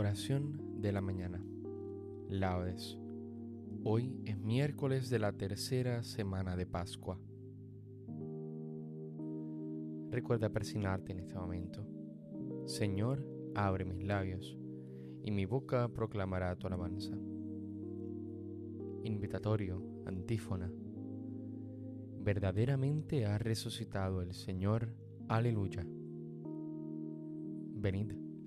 Oración de la mañana. Laudes. Hoy es miércoles de la tercera semana de Pascua. Recuerda persignarte en este momento. Señor, abre mis labios, y mi boca proclamará tu alabanza. Invitatorio, antífona. Verdaderamente ha resucitado el Señor. Aleluya. Venid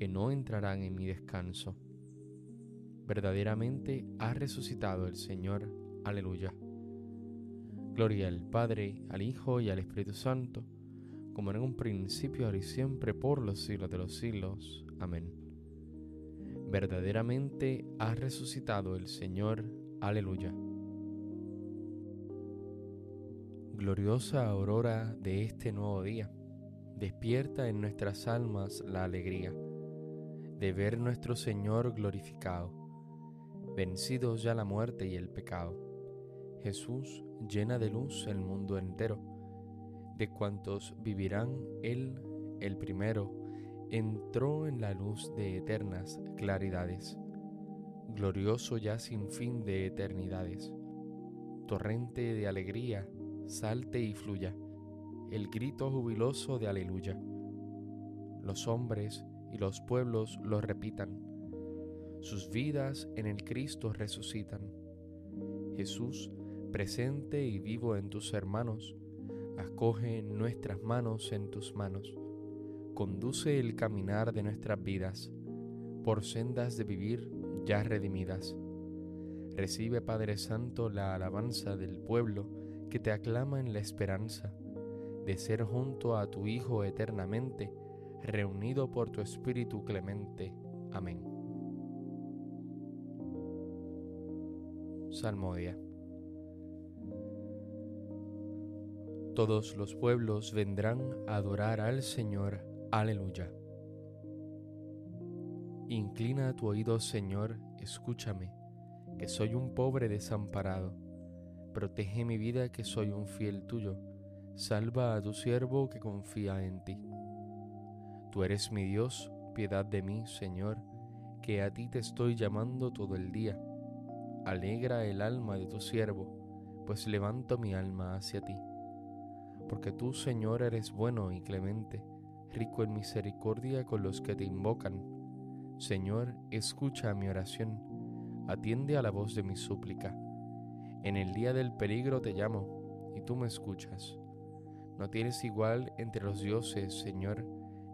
que no entrarán en mi descanso. Verdaderamente ha resucitado el Señor. Aleluya. Gloria al Padre, al Hijo y al Espíritu Santo, como en un principio, ahora y siempre, por los siglos de los siglos. Amén. Verdaderamente ha resucitado el Señor. Aleluya. Gloriosa aurora de este nuevo día, despierta en nuestras almas la alegría de ver nuestro Señor glorificado, vencido ya la muerte y el pecado. Jesús llena de luz el mundo entero, de cuantos vivirán Él, el primero, entró en la luz de eternas claridades, glorioso ya sin fin de eternidades. Torrente de alegría, salte y fluya, el grito jubiloso de aleluya. Los hombres y los pueblos lo repitan. Sus vidas en el Cristo resucitan. Jesús, presente y vivo en tus hermanos, acoge nuestras manos en tus manos. Conduce el caminar de nuestras vidas por sendas de vivir ya redimidas. Recibe, Padre Santo, la alabanza del pueblo que te aclama en la esperanza de ser junto a tu Hijo eternamente reunido por tu Espíritu clemente. Amén. Salmodia. Todos los pueblos vendrán a adorar al Señor. Aleluya. Inclina tu oído, Señor, escúchame, que soy un pobre desamparado. Protege mi vida, que soy un fiel tuyo. Salva a tu siervo que confía en ti. Tú eres mi Dios, piedad de mí, Señor, que a ti te estoy llamando todo el día. Alegra el alma de tu siervo, pues levanto mi alma hacia ti. Porque tú, Señor, eres bueno y clemente, rico en misericordia con los que te invocan. Señor, escucha mi oración, atiende a la voz de mi súplica. En el día del peligro te llamo, y tú me escuchas. No tienes igual entre los dioses, Señor,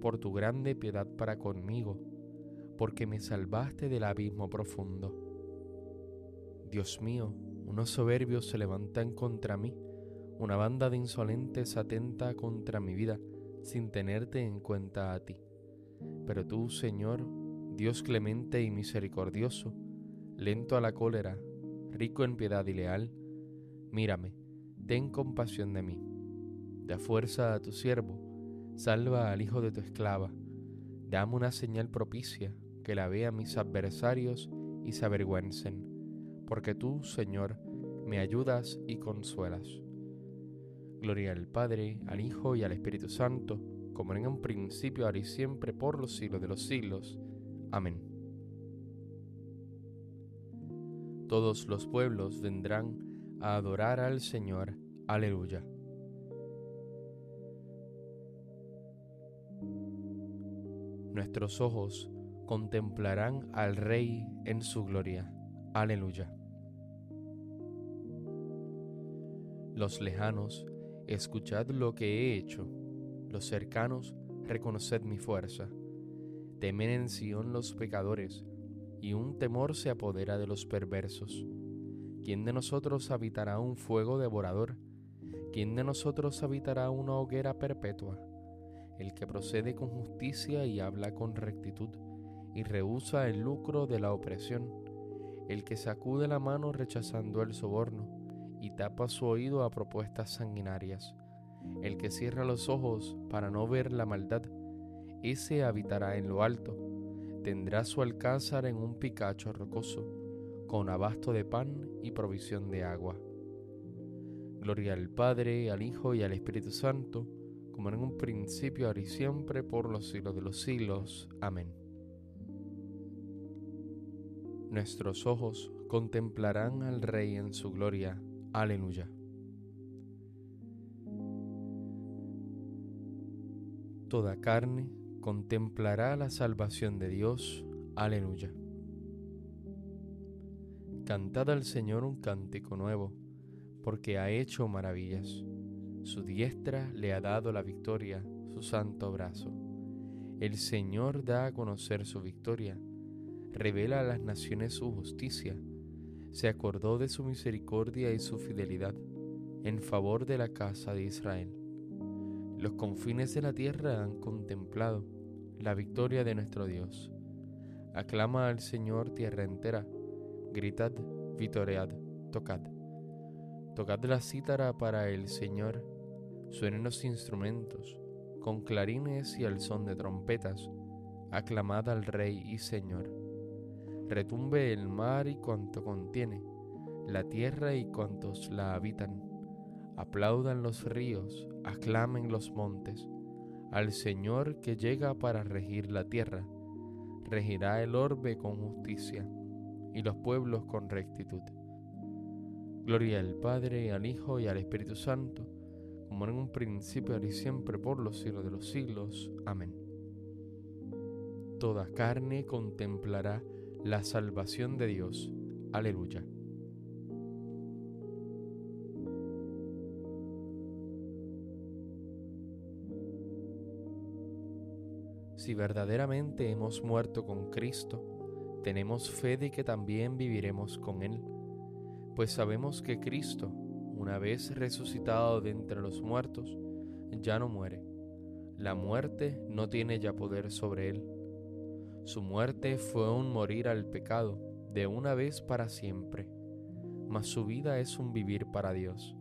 por tu grande piedad para conmigo, porque me salvaste del abismo profundo. Dios mío, unos soberbios se levantan contra mí, una banda de insolentes atenta contra mi vida, sin tenerte en cuenta a ti. Pero tú, Señor, Dios clemente y misericordioso, lento a la cólera, rico en piedad y leal, mírame, ten compasión de mí. Da fuerza a tu siervo, salva al hijo de tu esclava, dame una señal propicia, que la vean mis adversarios y se avergüencen, porque tú, Señor, me ayudas y consuelas. Gloria al Padre, al Hijo y al Espíritu Santo, como en un principio, ahora y siempre, por los siglos de los siglos. Amén. Todos los pueblos vendrán a adorar al Señor. Aleluya. Nuestros ojos contemplarán al Rey en su gloria. Aleluya. Los lejanos, escuchad lo que he hecho. Los cercanos, reconoced mi fuerza. Temen en Sión los pecadores, y un temor se apodera de los perversos. ¿Quién de nosotros habitará un fuego devorador? ¿Quién de nosotros habitará una hoguera perpetua? El que procede con justicia y habla con rectitud y rehúsa el lucro de la opresión, el que sacude la mano rechazando el soborno y tapa su oído a propuestas sanguinarias, el que cierra los ojos para no ver la maldad, ese habitará en lo alto, tendrá su alcázar en un picacho rocoso, con abasto de pan y provisión de agua. Gloria al Padre, al Hijo y al Espíritu Santo, como en un principio, ahora y siempre, por los siglos de los siglos. Amén nuestros ojos contemplarán al Rey en su gloria. Aleluya. Toda carne contemplará la salvación de Dios. Aleluya. Cantad al Señor un cántico nuevo, porque ha hecho maravillas. Su diestra le ha dado la victoria, su santo brazo. El Señor da a conocer su victoria revela a las naciones su justicia, se acordó de su misericordia y su fidelidad en favor de la casa de Israel. Los confines de la tierra han contemplado la victoria de nuestro Dios. Aclama al Señor tierra entera, gritad, vitoread, tocad. Tocad la cítara para el Señor, suenen los instrumentos, con clarines y al son de trompetas, aclamad al Rey y Señor retumbe el mar y cuanto contiene, la tierra y cuantos la habitan. Aplaudan los ríos, aclamen los montes, al Señor que llega para regir la tierra. Regirá el orbe con justicia y los pueblos con rectitud. Gloria al Padre, al Hijo y al Espíritu Santo, como en un principio, ahora y siempre, por los siglos de los siglos. Amén. Toda carne contemplará la salvación de Dios. Aleluya. Si verdaderamente hemos muerto con Cristo, tenemos fe de que también viviremos con Él, pues sabemos que Cristo, una vez resucitado de entre los muertos, ya no muere. La muerte no tiene ya poder sobre Él su muerte fue un morir al pecado de una vez para siempre, mas su vida es un vivir para Dios.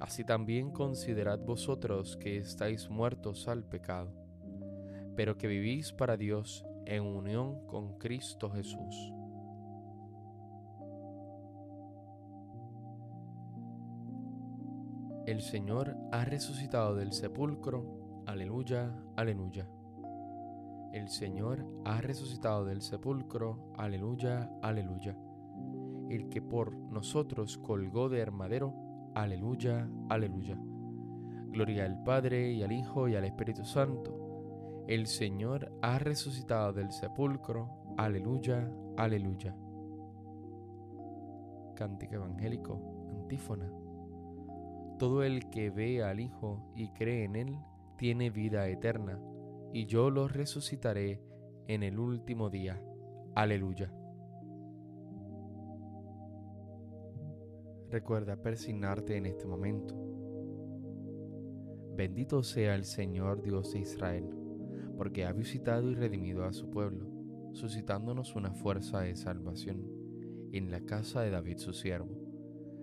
Así también considerad vosotros que estáis muertos al pecado, pero que vivís para Dios en unión con Cristo Jesús. El Señor ha resucitado del sepulcro. Aleluya, aleluya. El Señor ha resucitado del sepulcro. Aleluya, aleluya. El que por nosotros colgó de armadero. Aleluya, aleluya. Gloria al Padre y al Hijo y al Espíritu Santo. El Señor ha resucitado del sepulcro. Aleluya, aleluya. Cántico evangélico, antífona. Todo el que ve al Hijo y cree en Él tiene vida eterna y yo los resucitaré en el último día. Aleluya. Recuerda persignarte en este momento. Bendito sea el Señor Dios de Israel, porque ha visitado y redimido a su pueblo, suscitándonos una fuerza de salvación en la casa de David su siervo,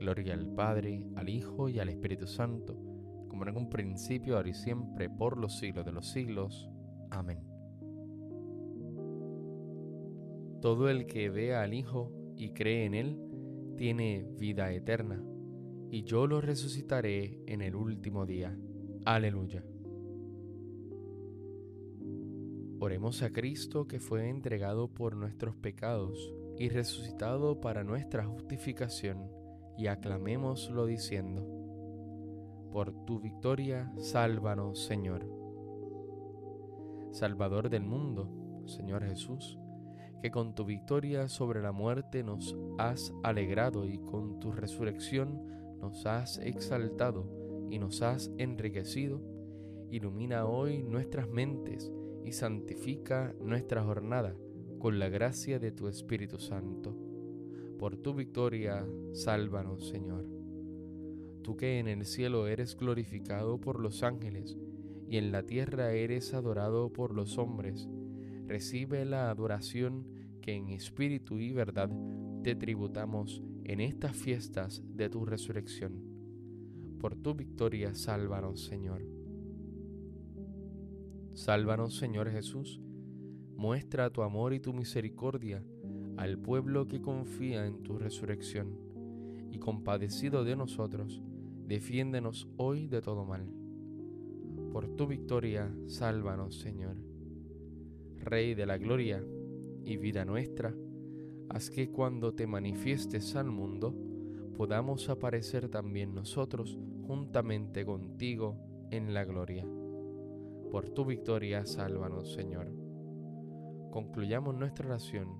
Gloria al Padre, al Hijo y al Espíritu Santo, como en un principio, ahora y siempre, por los siglos de los siglos. Amén. Todo el que vea al Hijo y cree en Él, tiene vida eterna, y yo lo resucitaré en el último día. Aleluya. Oremos a Cristo que fue entregado por nuestros pecados y resucitado para nuestra justificación y aclamémoslo diciendo, por tu victoria, sálvanos Señor. Salvador del mundo, Señor Jesús, que con tu victoria sobre la muerte nos has alegrado y con tu resurrección nos has exaltado y nos has enriquecido, ilumina hoy nuestras mentes y santifica nuestra jornada con la gracia de tu Espíritu Santo. Por tu victoria, sálvanos, Señor. Tú que en el cielo eres glorificado por los ángeles y en la tierra eres adorado por los hombres, recibe la adoración que en espíritu y verdad te tributamos en estas fiestas de tu resurrección por tu victoria, sálvanos, Señor. Sálvanos, Señor Jesús. Muestra tu amor y tu misericordia al pueblo que confía en tu resurrección. Y compadecido de nosotros, defiéndenos hoy de todo mal. Por tu victoria, sálvanos, Señor. Rey de la gloria y vida nuestra, haz que cuando te manifiestes al mundo, podamos aparecer también nosotros juntamente contigo en la gloria. Por tu victoria, sálvanos, Señor. Concluyamos nuestra oración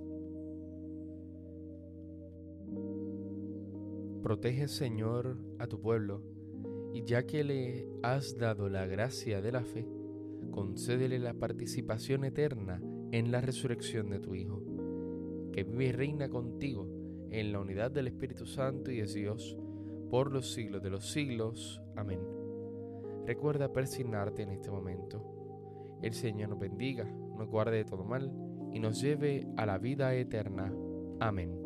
Protege, Señor, a tu pueblo, y ya que le has dado la gracia de la fe, concédele la participación eterna en la resurrección de tu Hijo, que vive y reina contigo en la unidad del Espíritu Santo y de Dios, por los siglos de los siglos. Amén. Recuerda persignarte en este momento. El Señor nos bendiga, nos guarde de todo mal y nos lleve a la vida eterna. Amén.